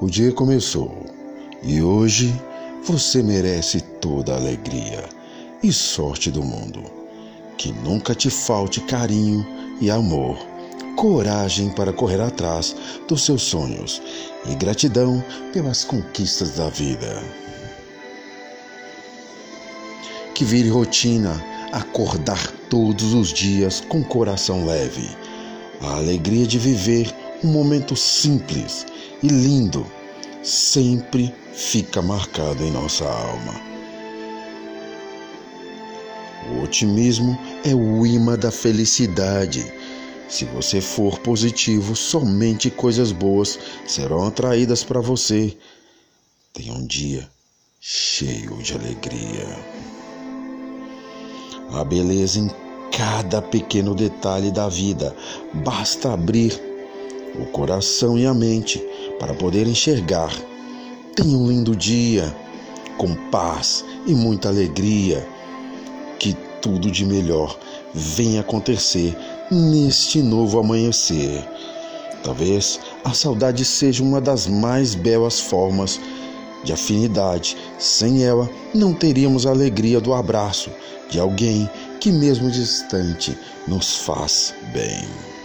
O dia começou e hoje você merece toda a alegria e sorte do mundo. Que nunca te falte carinho e amor, coragem para correr atrás dos seus sonhos e gratidão pelas conquistas da vida. Que vire rotina acordar todos os dias com coração leve, a alegria de viver um momento simples e lindo sempre fica marcado em nossa alma. O otimismo é o imã da felicidade. Se você for positivo, somente coisas boas serão atraídas para você. Tenha um dia cheio de alegria. A beleza em cada pequeno detalhe da vida. Basta abrir o coração e a mente para poder enxergar. Tenha um lindo dia, com paz e muita alegria. Que tudo de melhor venha acontecer neste novo amanhecer. Talvez a saudade seja uma das mais belas formas de afinidade. Sem ela, não teríamos a alegria do abraço de alguém que, mesmo distante, nos faz bem.